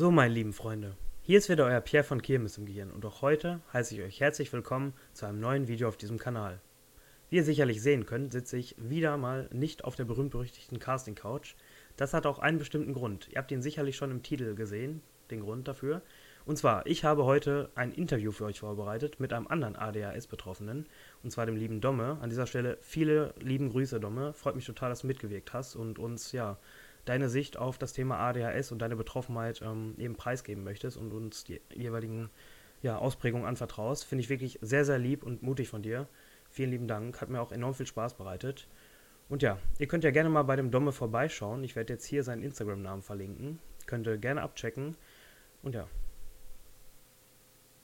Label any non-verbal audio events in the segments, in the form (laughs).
So, meine lieben Freunde, hier ist wieder euer Pierre von Kirmes im Gehirn und auch heute heiße ich euch herzlich willkommen zu einem neuen Video auf diesem Kanal. Wie ihr sicherlich sehen könnt, sitze ich wieder mal nicht auf der berühmt-berüchtigten Casting-Couch. Das hat auch einen bestimmten Grund. Ihr habt ihn sicherlich schon im Titel gesehen, den Grund dafür. Und zwar, ich habe heute ein Interview für euch vorbereitet mit einem anderen ADHS-Betroffenen, und zwar dem lieben Domme. An dieser Stelle viele lieben Grüße, Domme. Freut mich total, dass du mitgewirkt hast und uns, ja, deine Sicht auf das Thema ADHS und deine Betroffenheit ähm, eben preisgeben möchtest und uns die jeweiligen ja, Ausprägungen anvertraust. Finde ich wirklich sehr, sehr lieb und mutig von dir. Vielen lieben Dank. Hat mir auch enorm viel Spaß bereitet. Und ja, ihr könnt ja gerne mal bei dem Domme vorbeischauen. Ich werde jetzt hier seinen Instagram-Namen verlinken. Könnt ihr gerne abchecken. Und ja.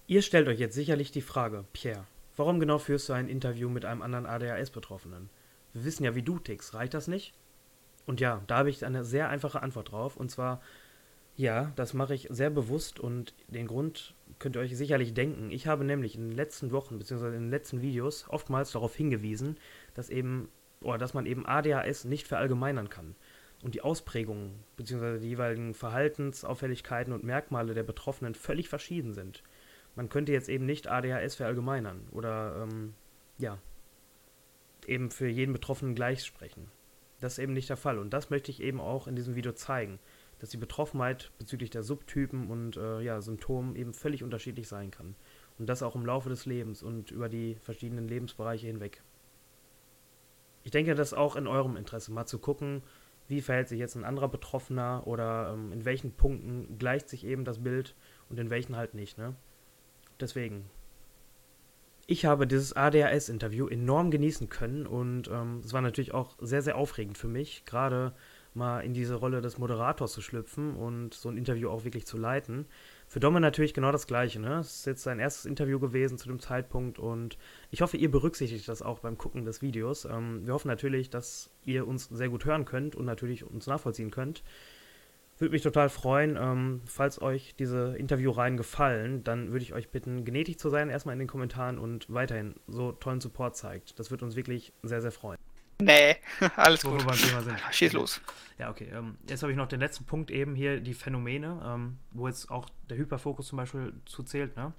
Ihr stellt euch jetzt sicherlich die Frage, Pierre, warum genau führst du ein Interview mit einem anderen ADHS-Betroffenen? Wir wissen ja, wie du tickst. Reicht das nicht? Und ja, da habe ich eine sehr einfache Antwort drauf. Und zwar, ja, das mache ich sehr bewusst und den Grund könnt ihr euch sicherlich denken. Ich habe nämlich in den letzten Wochen bzw. in den letzten Videos oftmals darauf hingewiesen, dass eben oder dass man eben ADHS nicht verallgemeinern kann. Und die Ausprägungen bzw. die jeweiligen Verhaltensauffälligkeiten und Merkmale der Betroffenen völlig verschieden sind. Man könnte jetzt eben nicht ADHS verallgemeinern oder ähm, ja, eben für jeden Betroffenen gleich sprechen. Das ist eben nicht der Fall. Und das möchte ich eben auch in diesem Video zeigen, dass die Betroffenheit bezüglich der Subtypen und äh, ja, Symptomen eben völlig unterschiedlich sein kann. Und das auch im Laufe des Lebens und über die verschiedenen Lebensbereiche hinweg. Ich denke, das ist auch in eurem Interesse, mal zu gucken, wie verhält sich jetzt ein anderer Betroffener oder ähm, in welchen Punkten gleicht sich eben das Bild und in welchen halt nicht. Ne? Deswegen, ich habe dieses ADHS-Interview enorm genießen können und ähm, es war natürlich auch sehr, sehr aufregend für mich, gerade mal in diese Rolle des Moderators zu schlüpfen und so ein Interview auch wirklich zu leiten. Für Domme natürlich genau das Gleiche. Ne? Es ist jetzt sein erstes Interview gewesen zu dem Zeitpunkt und ich hoffe, ihr berücksichtigt das auch beim Gucken des Videos. Ähm, wir hoffen natürlich, dass ihr uns sehr gut hören könnt und natürlich uns nachvollziehen könnt. Würde mich total freuen, ähm, falls euch diese Interviewreihen gefallen, dann würde ich euch bitten, gnädig zu sein, erstmal in den Kommentaren und weiterhin so tollen Support zeigt. Das würde uns wirklich sehr, sehr freuen. Nee, (laughs) alles Wo gut. wir beim Thema sind. (laughs) Schieß los. Ja, okay. Ähm, jetzt habe ich noch den letzten Punkt eben hier, die Phänomene, ähm, wo jetzt auch der Hyperfokus zum Beispiel zuzählt, ne?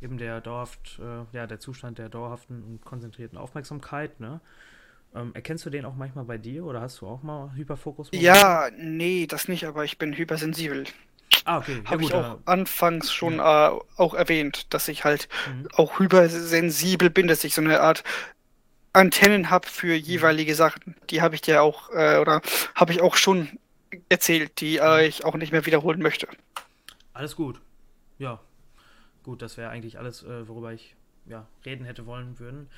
Eben der dauerhaft, äh, ja, der Zustand der dauerhaften und konzentrierten Aufmerksamkeit, ne? Ähm, erkennst du den auch manchmal bei dir oder hast du auch mal Hyperfokus? Ja, nee, das nicht, aber ich bin hypersensibel. Ah, okay. Ja, Habe ich auch anfangs schon äh, auch erwähnt, dass ich halt Mhm. auch hypersensibel bin, dass ich so eine Art Antennen habe für jeweilige Sachen. Die habe ich dir auch, äh, oder habe ich auch schon erzählt, die äh, ich auch nicht mehr wiederholen möchte. Alles gut. Ja. Gut, das wäre eigentlich alles, äh, worüber ich ja, reden hätte wollen würden.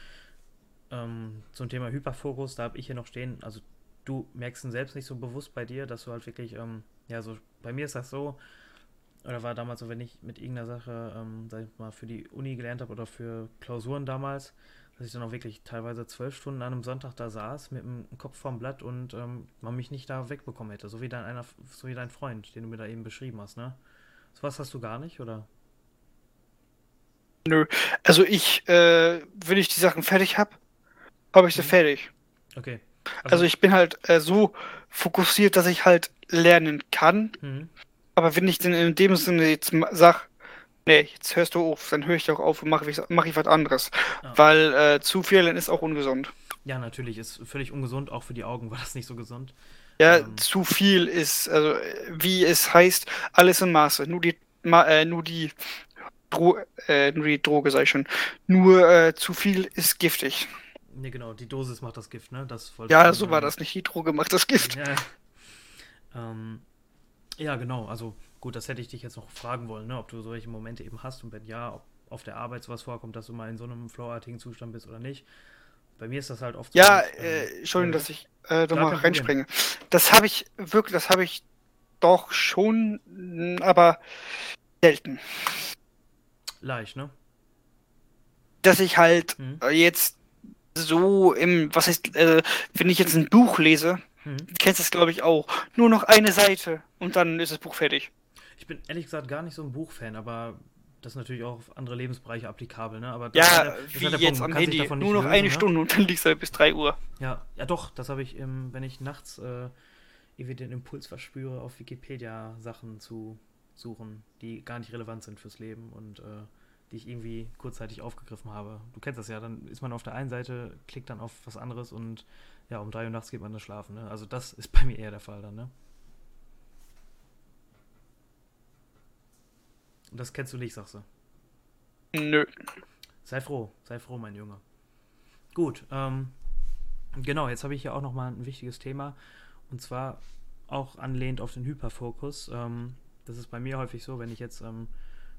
Ähm, zum Thema Hyperfokus, da habe ich hier noch stehen, also du merkst ihn selbst nicht so bewusst bei dir, dass du halt wirklich, ähm, ja, so, bei mir ist das so, oder war damals so, wenn ich mit irgendeiner Sache, ähm, sag ich mal, für die Uni gelernt habe oder für Klausuren damals, dass ich dann auch wirklich teilweise zwölf Stunden an einem Sonntag da saß, mit dem Kopf vorm Blatt und ähm, man mich nicht da wegbekommen hätte. So wie dein einer, so wie dein Freund, den du mir da eben beschrieben hast, ne? Sowas hast du gar nicht, oder? Nö. Also ich, äh, wenn ich die Sachen fertig habe, habe ich sie Mhm. fertig. Okay. Also ich bin halt äh, so fokussiert, dass ich halt lernen kann. Mhm. Aber wenn ich denn in dem Sinne jetzt sag, nee, jetzt hörst du auf, dann höre ich doch auf und mache ich, mach ich was anderes. Ja. Weil äh, zu viel lernen ist auch ungesund. Ja, natürlich, ist völlig ungesund, auch für die Augen war das nicht so gesund. Ja, Ähm. zu viel ist, also wie es heißt, alles in Maße. Nur die, ma, äh, nur die, Dro äh, nur die Droge, sag ich schon. Nur äh, zu viel ist giftig. Ne, genau, die Dosis macht das Gift, ne? Das Ja, so war das nicht. Die Droge macht das Gift. Ja. Ähm, ja, genau, also gut, das hätte ich dich jetzt noch fragen wollen, ne? Ob du solche Momente eben hast und wenn ja, ob auf der Arbeit sowas vorkommt, dass du mal in so einem flowartigen Zustand bist oder nicht. Bei mir ist das halt oft so. Ja, dass, äh, ähm, Entschuldigung, ja, dass ich äh, kein Problem. reinspringe. Das habe ich wirklich, das habe ich doch schon, mh, aber selten. Leicht, ne? Dass ich halt Mhm. äh, jetzt so im, was heißt, äh, wenn ich jetzt ein Buch lese, Mhm. du kennst das glaube ich auch, nur noch eine Seite und dann ist das Buch fertig. Ich bin ehrlich gesagt gar nicht so ein Buchfan, aber das ist natürlich auch auf andere Lebensbereiche applikabel, ne? Aber das Ja, ist halt der- das wie halt jetzt Punkt, am Handy, nur noch lösen, eine ne? Stunde und dann liegst du halt bis 3 Uhr. Ja, ja doch, das habe ich, im, wenn ich nachts äh, irgendwie den Impuls verspüre, auf Wikipedia Sachen zu suchen, die gar nicht relevant sind fürs Leben und äh, die ich irgendwie kurzzeitig aufgegriffen habe. Du kennst das ja, dann ist man auf der einen Seite, klickt dann auf was anderes und ja, um drei Uhr nachts geht man dann schlafen. Ne? Also das ist bei mir eher der Fall dann, ne? Und das kennst du nicht, sagst du? Nö. Sei froh, sei froh, mein Junge. Gut, ähm, genau, jetzt habe ich hier auch nochmal ein wichtiges Thema. Und zwar auch anlehnt auf den Hyperfokus. Ähm, das ist bei mir häufig so, wenn ich jetzt ähm,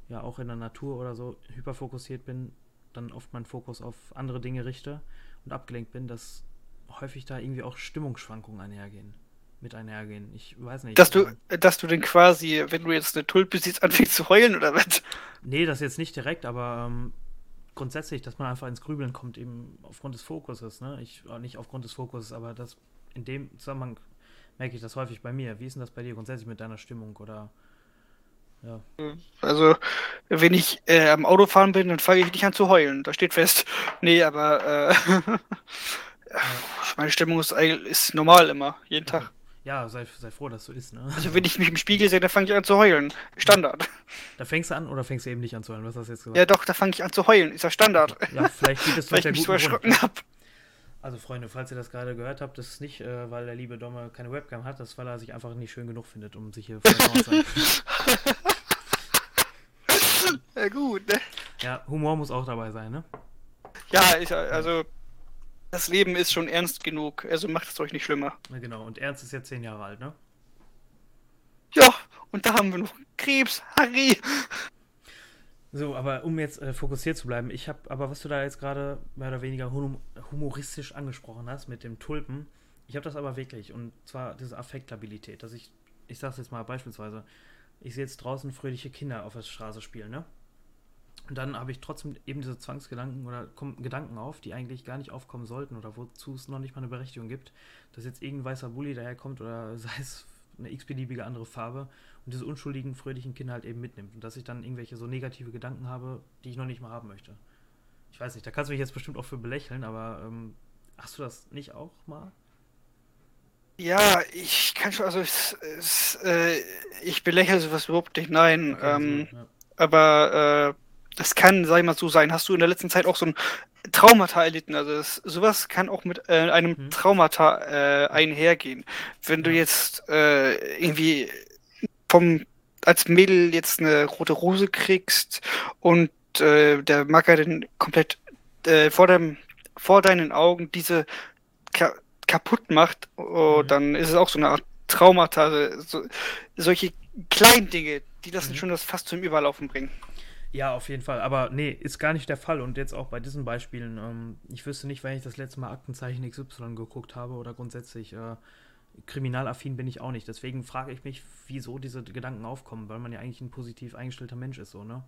ja auch in der Natur oder so hyperfokussiert bin, dann oft meinen Fokus auf andere Dinge richte und abgelenkt bin, dass häufig da irgendwie auch Stimmungsschwankungen einhergehen. Mit einhergehen. Ich weiß nicht. Dass du, dass du denn quasi, wenn du jetzt eine Tulpe siehst, anfängst zu heulen oder was? Nee, das jetzt nicht direkt, aber ähm, grundsätzlich, dass man einfach ins Grübeln kommt, eben aufgrund des Fokuses. Ne? Ich, äh, nicht aufgrund des Fokuses, aber das in dem Zusammenhang merke ich das häufig bei mir. Wie ist denn das bei dir grundsätzlich mit deiner Stimmung oder ja. Also, wenn ich äh, am Autofahren bin, dann fange ich nicht an zu heulen. Das steht fest. Nee, aber äh, (laughs) meine Stimmung ist, ist normal immer, jeden Tag. Ja, sei, sei froh, dass so ist, ne? Also wenn ich mich im Spiegel sehe, dann fange ich an zu heulen. Standard. Da fängst du an oder fängst du eben nicht an zu heulen? Was hast du jetzt gesagt? Ja doch, da fange ich an zu heulen. Ist ja Standard. Ja, vielleicht geht es (laughs) Weil ich mich so erschrocken habe. Also Freunde, falls ihr das gerade gehört habt, das ist nicht, äh, weil der liebe Domme keine Webcam hat, das ist, weil er sich einfach nicht schön genug findet, um sich hier zu (laughs) Ja gut, ne? Ja, Humor muss auch dabei sein, ne? Ja, ich, also das Leben ist schon ernst genug, also macht es euch nicht schlimmer. Ja, genau, und Ernst ist jetzt zehn Jahre alt, ne? Ja, und da haben wir noch Krebs, Harry. So, aber um jetzt äh, fokussiert zu bleiben, ich habe, aber was du da jetzt gerade mehr oder weniger hum humoristisch angesprochen hast mit dem Tulpen, ich habe das aber wirklich und zwar diese Affektlabilität, dass ich, ich sag's jetzt mal beispielsweise, ich sehe jetzt draußen fröhliche Kinder auf der Straße spielen, ne? Und dann habe ich trotzdem eben diese Zwangsgedanken oder kommen Gedanken auf, die eigentlich gar nicht aufkommen sollten oder wozu es noch nicht mal eine Berechtigung gibt, dass jetzt irgendein weißer Bulli daherkommt oder (laughs) sei es eine x-beliebige andere Farbe und diese unschuldigen, fröhlichen Kinder halt eben mitnimmt. Und dass ich dann irgendwelche so negative Gedanken habe, die ich noch nicht mal haben möchte. Ich weiß nicht, da kannst du mich jetzt bestimmt auch für belächeln, aber ähm, hast du das nicht auch mal? Ja, ich kann schon, also es, es, äh, ich belächle sowas überhaupt nicht, nein. Okay, ähm, so, ja. Aber äh, das kann, sag ich mal so sein. Hast du in der letzten Zeit auch so ein Traumata erlitten? Also das, sowas kann auch mit äh, einem hm. Traumata äh, einhergehen. Wenn du jetzt äh, irgendwie vom als Mädel jetzt eine rote Rose kriegst und äh, der Macker dann komplett äh, vor dem vor deinen Augen diese ka kaputt macht, oh, mhm. dann ist es auch so eine Art Traumata. Also so, solche kleinen Dinge, die das mhm. schon das fast zum Überlaufen bringen. Ja, auf jeden Fall. Aber nee, ist gar nicht der Fall. Und jetzt auch bei diesen Beispielen, ähm, ich wüsste nicht, wenn ich das letzte Mal Aktenzeichen XY geguckt habe oder grundsätzlich äh, kriminalaffin bin ich auch nicht. Deswegen frage ich mich, wieso diese Gedanken aufkommen, weil man ja eigentlich ein positiv eingestellter Mensch ist, so, ne?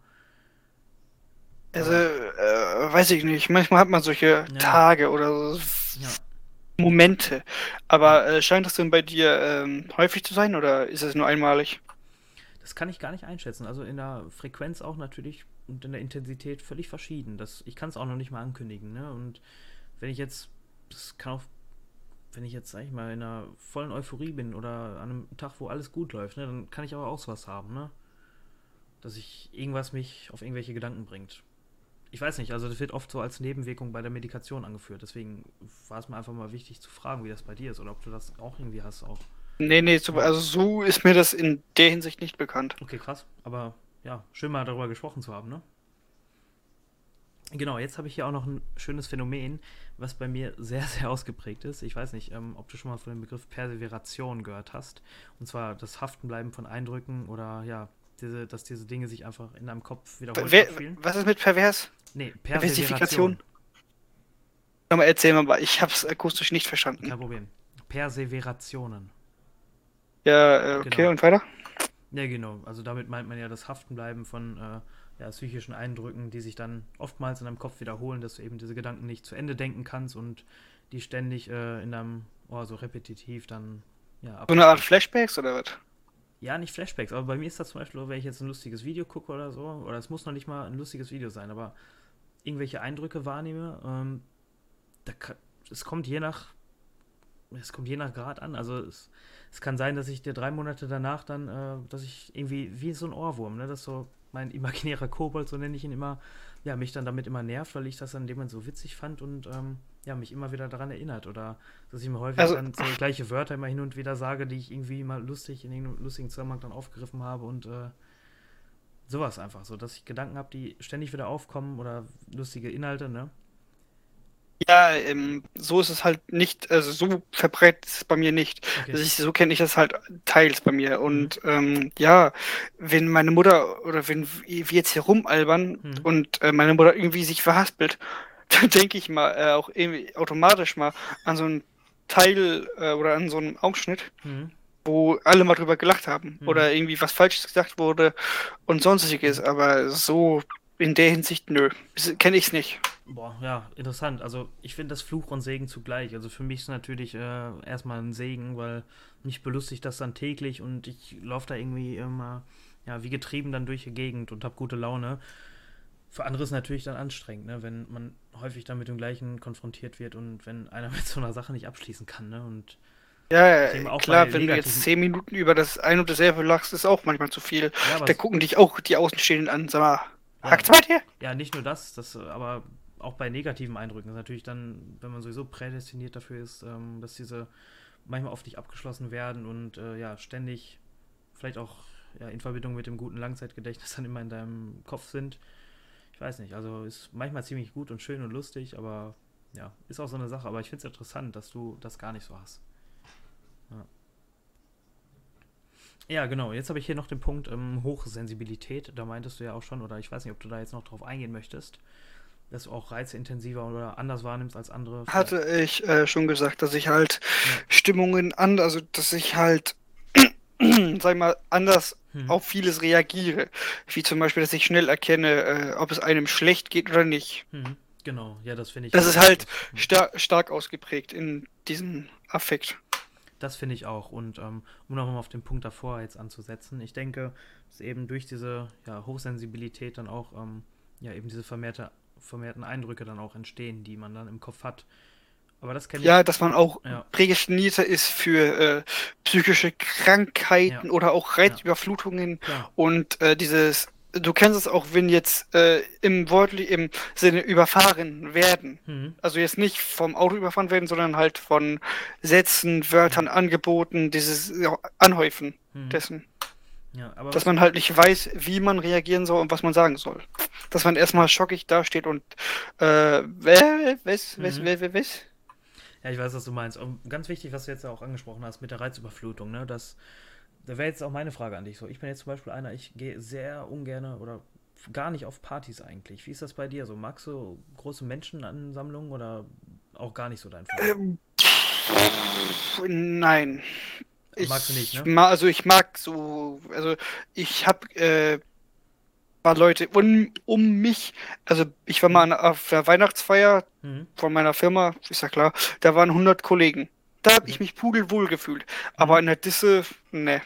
Also, äh, weiß ich nicht. Manchmal hat man solche ja. Tage oder so ja. Momente. Aber äh, scheint das denn bei dir ähm, häufig zu sein oder ist es nur einmalig? Das kann ich gar nicht einschätzen. Also in der Frequenz auch natürlich und in der Intensität völlig verschieden. Das, ich kann es auch noch nicht mal ankündigen. Ne? Und wenn ich jetzt, das kann auch, wenn ich jetzt, sag ich mal, in einer vollen Euphorie bin oder an einem Tag, wo alles gut läuft, ne, dann kann ich aber auch sowas haben, ne? Dass ich irgendwas mich auf irgendwelche Gedanken bringt. Ich weiß nicht, also das wird oft so als Nebenwirkung bei der Medikation angeführt. Deswegen war es mir einfach mal wichtig zu fragen, wie das bei dir ist oder ob du das auch irgendwie hast auch. Nee, nee, so, also so ist mir das in der Hinsicht nicht bekannt. Okay, krass. Aber ja, schön mal darüber gesprochen zu haben, ne? Genau, jetzt habe ich hier auch noch ein schönes Phänomen, was bei mir (laughs) sehr, sehr ausgeprägt ist. Ich weiß nicht, ähm, ob du schon mal von dem Begriff Perseveration gehört hast. Und zwar das Haftenbleiben von Eindrücken oder ja, diese, dass diese Dinge sich einfach in deinem Kopf wiederholen. Wer, was ist mit pervers? Nee, Perseveration. Nochmal erzählen, aber ich habe es akustisch nicht verstanden. Kein Problem. Perseverationen. Ja, äh, okay, genau. und weiter? Ja, genau. Also damit meint man ja das Haftenbleiben von äh, ja, psychischen Eindrücken, die sich dann oftmals in deinem Kopf wiederholen, dass du eben diese Gedanken nicht zu Ende denken kannst und die ständig äh, in deinem Ohr so repetitiv dann ja. So eine Art Flashbacks oder was? Ja, nicht Flashbacks, aber bei mir ist das zum Beispiel, wenn ich jetzt ein lustiges Video gucke oder so, oder es muss noch nicht mal ein lustiges Video sein, aber irgendwelche Eindrücke wahrnehme, ähm, da, es kommt je nach es kommt je nach Grad an. Also es, es kann sein, dass ich dir drei Monate danach dann, äh, dass ich irgendwie, wie so ein Ohrwurm, ne, das so mein imaginärer Kobold, so nenne ich ihn immer, ja, mich dann damit immer nervt, weil ich das dann in dem Moment so witzig fand und ähm, ja, mich immer wieder daran erinnert. Oder dass ich mir häufig also, dann so gleiche Wörter immer hin und wieder sage, die ich irgendwie mal lustig in irgendeinem lustigen Zusammenhang dann aufgegriffen habe und äh, sowas einfach, so dass ich Gedanken habe, die ständig wieder aufkommen oder lustige Inhalte, ne? Ja, ähm, so ist es halt nicht, also so verbreitet es bei mir nicht. Okay. Also ich, so kenne ich das halt teils bei mir. Und mhm. ähm, ja, wenn meine Mutter oder wenn wir jetzt hier rumalbern mhm. und äh, meine Mutter irgendwie sich verhaspelt, (laughs) dann denke ich mal äh, auch irgendwie automatisch mal an so einen Teil äh, oder an so einen Ausschnitt, mhm. wo alle mal drüber gelacht haben mhm. oder irgendwie was Falsches gesagt wurde und sonstiges. Aber so in der Hinsicht, nö, kenne ich es nicht. Boah, ja, interessant. Also ich finde das Fluch und Segen zugleich. Also für mich ist natürlich äh, erstmal ein Segen, weil mich belustigt das dann täglich und ich laufe da irgendwie immer, ja, wie getrieben dann durch die Gegend und habe gute Laune. Für andere ist es natürlich dann anstrengend, ne, wenn man häufig dann mit dem Gleichen konfrontiert wird und wenn einer (laughs) mit so einer Sache nicht abschließen kann, ne, und ja, klar, wenn du jetzt zehn Minuten über das ein und dasselbe lachst, ist auch manchmal zu viel. Ja, da gucken dich auch die Außenstehenden an, sag mal, ja, hackt's bei dir? Ja, nicht nur das, das aber auch bei negativen Eindrücken ist natürlich dann, wenn man sowieso prädestiniert dafür ist, ähm, dass diese manchmal oft nicht abgeschlossen werden und äh, ja, ständig vielleicht auch ja, in Verbindung mit dem guten Langzeitgedächtnis (laughs) dann immer in deinem Kopf sind. Ich weiß nicht, also ist manchmal ziemlich gut und schön und lustig, aber ja, ist auch so eine Sache. Aber ich finde es interessant, dass du das gar nicht so hast. Ja. Ja, genau. Jetzt habe ich hier noch den Punkt ähm, Hochsensibilität. Da meintest du ja auch schon, oder ich weiß nicht, ob du da jetzt noch drauf eingehen möchtest dass du auch Reize intensiver oder anders wahrnimmst als andere. Hatte ich äh, schon gesagt, dass ich halt ja. Stimmungen an, also dass ich halt, (clears throat) sag ich mal, anders hm. auf vieles reagiere. Wie zum Beispiel, dass ich schnell erkenne, äh, ob es einem schlecht geht oder nicht. Hm. Genau, ja, das finde ich. Das ist halt hm. star stark ausgeprägt in diesem Affekt. Das finde ich auch. Und ähm, um nochmal auf den Punkt davor jetzt anzusetzen, ich denke, dass eben durch diese ja, Hochsensibilität dann auch ähm, ja, eben diese vermehrte vermehrten Eindrücke dann auch entstehen, die man dann im Kopf hat. Aber das kenne ich. Ja, dass man auch ja. prädestinierter ist für äh, psychische Krankheiten ja. oder auch Reizüberflutungen ja. und äh, dieses du kennst es auch, wenn jetzt äh, im Wortlich im Sinne überfahren werden. Mhm. Also jetzt nicht vom Auto überfahren werden, sondern halt von Sätzen, Wörtern, Angeboten, dieses Anhäufen mhm. dessen. Ja, dass man halt nicht weiß, wie man reagieren soll und was man sagen soll. Dass man erstmal schockig dasteht und äh, was, was, was, mhm. was, Ja, ich weiß, was du meinst. Und ganz wichtig, was du jetzt auch angesprochen hast mit der Reizüberflutung, ne? Das, da wäre jetzt auch meine Frage an dich so. Ich bin jetzt zum Beispiel einer, ich gehe sehr ungern oder gar nicht auf Partys eigentlich. Wie ist das bei dir? So magst du große Menschenansammlungen oder auch gar nicht so dein Fall? Ähm, nein. Ich, Magst du nicht, ne? also ich mag so, also ich habe äh, paar Leute um, um mich, also ich war mal an, auf der Weihnachtsfeier mhm. von meiner Firma, ist ja klar, da waren 100 Kollegen. Da habe mhm. ich mich pudelwohl gefühlt. Aber mhm. in der Disse, ne.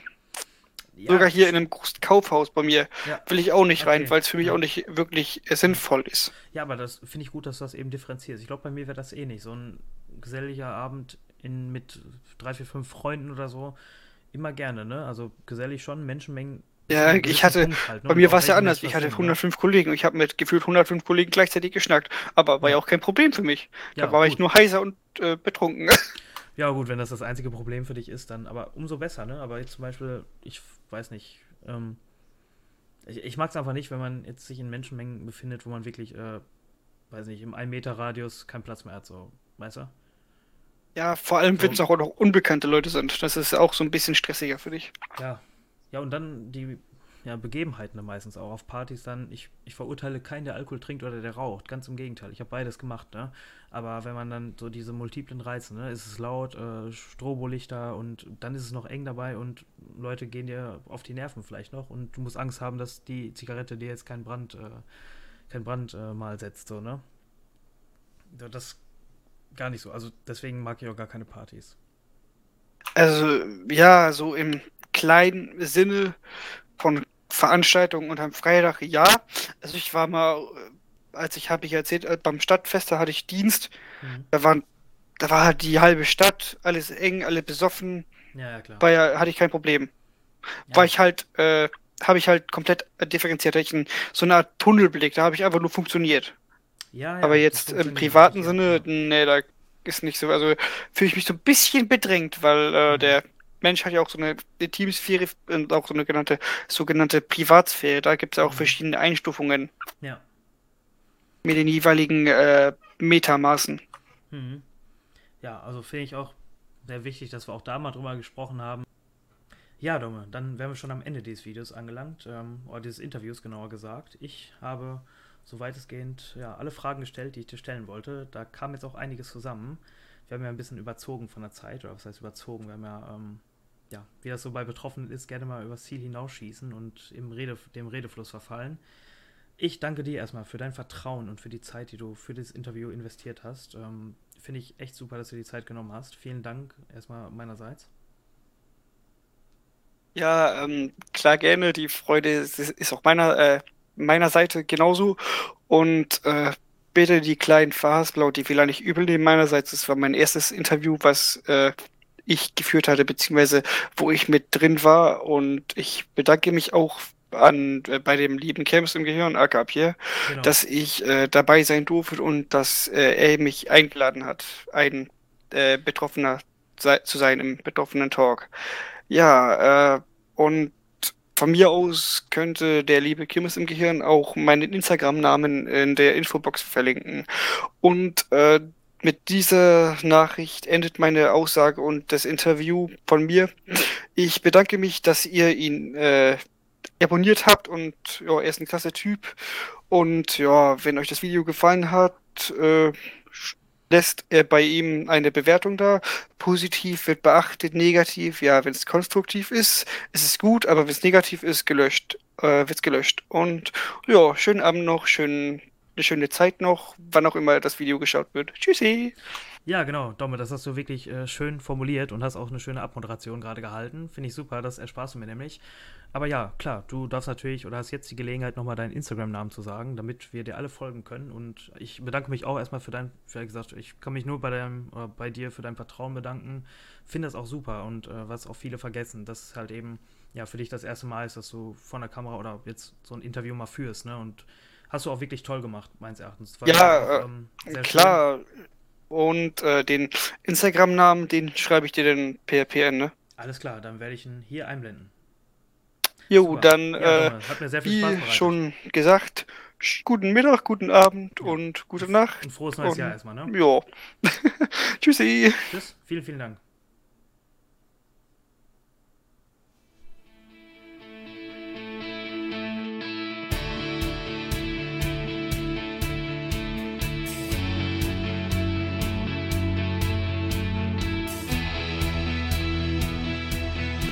Ja. Sogar hier in einem großen Kaufhaus bei mir ja. will ich auch nicht okay. rein, weil es für mich ja. auch nicht wirklich sinnvoll ist. Ja, aber das finde ich gut, dass du das eben differenzierst. Ich glaube, bei mir wäre das eh nicht. So ein geselliger Abend in, mit drei, vier, fünf Freunden oder so, immer gerne, ne? Also gesellig schon, Menschenmengen. Ja, ich hatte, halt, ne? bei mir war es ja anders. Ich hatte 105 Kollegen und ich habe mit gefühlt 105 Kollegen gleichzeitig geschnackt. Aber war ja, ja auch kein Problem für mich. Ja, da war gut. ich nur heiser und äh, betrunken. (laughs) Ja, gut, wenn das das einzige Problem für dich ist, dann aber umso besser, ne? Aber jetzt zum Beispiel, ich weiß nicht, ähm, ich, ich mag es einfach nicht, wenn man jetzt sich in Menschenmengen befindet, wo man wirklich, äh, weiß nicht, im 1-Meter-Radius keinen Platz mehr hat, so, weißt du? Ja, vor allem, wenn es auch noch unbekannte Leute sind. Das ist auch so ein bisschen stressiger für dich. Ja. Ja, und dann die ja, Begebenheiten dann meistens auch auf Partys dann. Ich, ich verurteile keinen, der Alkohol trinkt oder der raucht. Ganz im Gegenteil. Ich habe beides gemacht, ne? Aber wenn man dann so diese multiplen Reize, ne, ist es laut, äh, Strobolichter und dann ist es noch eng dabei und Leute gehen dir auf die Nerven vielleicht noch und du musst Angst haben, dass die Zigarette dir jetzt kein Brand, äh, kein Brandmal äh, setzt, so, ne? Das gar nicht so. Also deswegen mag ich auch gar keine Partys. Also ja, so im kleinen Sinne von Veranstaltungen unterm Freitag, ja. Also ich war mal, als ich habe ich erzählt, äh, beim Stadtfest, da hatte ich Dienst. Mhm. Da waren da war halt die halbe Stadt, alles eng, alle besoffen. Ja, ja, klar. War hatte ich kein Problem. Ja. War ich halt, äh, habe ich halt komplett differenziert. Ich so eine Art Tunnelblick, da habe ich einfach nur funktioniert. Ja, ja, Aber jetzt im privaten Sinne, nee, da ist nicht so. Also fühle ich mich so ein bisschen bedrängt, weil äh, mhm. der Mensch hat ja auch so eine, Teamsphäre und auch so eine genannte, sogenannte Privatsphäre. Da gibt es auch mhm. verschiedene Einstufungen. Ja. Mit den jeweiligen äh, Metamaßen. Mhm. Ja, also finde ich auch sehr wichtig, dass wir auch da mal drüber gesprochen haben. Ja, Dumme, dann wären wir schon am Ende dieses Videos angelangt, ähm, oder dieses Interviews genauer gesagt. Ich habe so weitestgehend ja, alle Fragen gestellt, die ich dir stellen wollte. Da kam jetzt auch einiges zusammen. Wir haben ja ein bisschen überzogen von der Zeit, oder was heißt überzogen? Wir haben ja, ähm, ja, wie das so bei Betroffenen ist, gerne mal übers Ziel hinausschießen und im Rede, dem Redefluss verfallen. Ich danke dir erstmal für dein Vertrauen und für die Zeit, die du für das Interview investiert hast. Ähm, Finde ich echt super, dass du die Zeit genommen hast. Vielen Dank erstmal meinerseits. Ja, ähm, klar gerne. Die Freude ist, ist auch meiner, äh, meiner Seite genauso. Und äh, bitte die kleinen Verhasplau, die vielleicht nicht übel nehmen meinerseits. Das war mein erstes Interview, was äh, ich geführt hatte, beziehungsweise wo ich mit drin war. Und ich bedanke mich auch an äh, bei dem lieben Camps im Gehirn, aka Pierre, genau. dass ich äh, dabei sein durfte und dass äh, er mich eingeladen hat, ein äh, Betroffener sei, zu sein im betroffenen Talk. Ja, äh, und von mir aus könnte der liebe Kirmes im Gehirn auch meinen Instagram-Namen in der Infobox verlinken. Und äh, mit dieser Nachricht endet meine Aussage und das Interview von mir. Ich bedanke mich, dass ihr ihn äh, abonniert habt und ja, er ist ein klasse Typ. Und ja, wenn euch das Video gefallen hat, äh, lässt er bei ihm eine Bewertung da. Positiv wird beachtet, negativ, ja, wenn es konstruktiv ist, ist es gut, aber wenn es negativ ist, gelöscht, äh, wird es gelöscht. Und ja, schönen Abend noch, schön, eine schöne Zeit noch, wann auch immer das Video geschaut wird. Tschüssi! Ja, genau, Domme, das hast du wirklich äh, schön formuliert und hast auch eine schöne Abmoderation gerade gehalten. Finde ich super, das ersparst du mir nämlich. Aber ja, klar, du darfst natürlich oder hast jetzt die Gelegenheit, nochmal deinen Instagram-Namen zu sagen, damit wir dir alle folgen können. Und ich bedanke mich auch erstmal für dein, wie gesagt, ich kann mich nur bei, deinem, oder bei dir für dein Vertrauen bedanken. Finde das auch super und äh, was auch viele vergessen, dass halt eben ja für dich das erste Mal ist, dass du vor der Kamera oder jetzt so ein Interview mal führst, ne? Und hast du auch wirklich toll gemacht, meines Erachtens. ja, auch, ähm, klar. Schön. Und äh, den Instagram-Namen, den schreibe ich dir dann per PN, ne? Alles klar, dann werde ich ihn hier einblenden. Jo, Super. dann, ja, äh, hat mir sehr viel Spaß wie schon gesagt, guten Mittag, guten Abend ja. und gute Nacht. Ein frohes neues und, Jahr erstmal, ne? Ja. (laughs) Tschüssi. Tschüss, vielen, vielen Dank.